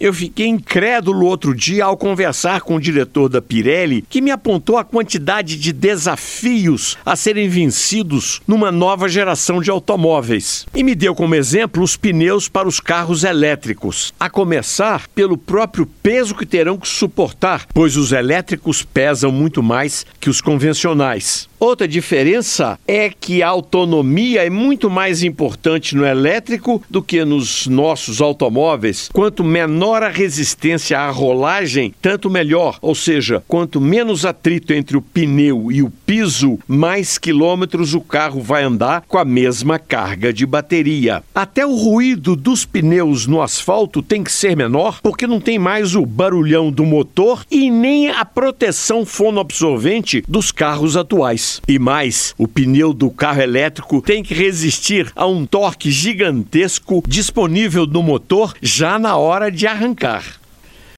Eu fiquei incrédulo outro dia ao conversar com o diretor da Pirelli, que me apontou a quantidade de desafios a serem vencidos numa nova geração de automóveis. E me deu como exemplo os pneus para os carros elétricos, a começar pelo próprio peso que terão que suportar, pois os elétricos pesam muito mais que os convencionais. Outra diferença é que a autonomia é muito mais importante no elétrico do que nos nossos automóveis. Quanto menor a resistência à rolagem, tanto melhor. Ou seja, quanto menos atrito entre o pneu e o piso, mais quilômetros o carro vai andar com a mesma carga de bateria. Até o ruído dos pneus no asfalto tem que ser menor, porque não tem mais o barulhão do motor e nem a proteção fonoabsorvente dos carros atuais. E mais, o pneu do carro elétrico tem que resistir a um torque gigantesco disponível no motor já na hora de arrancar.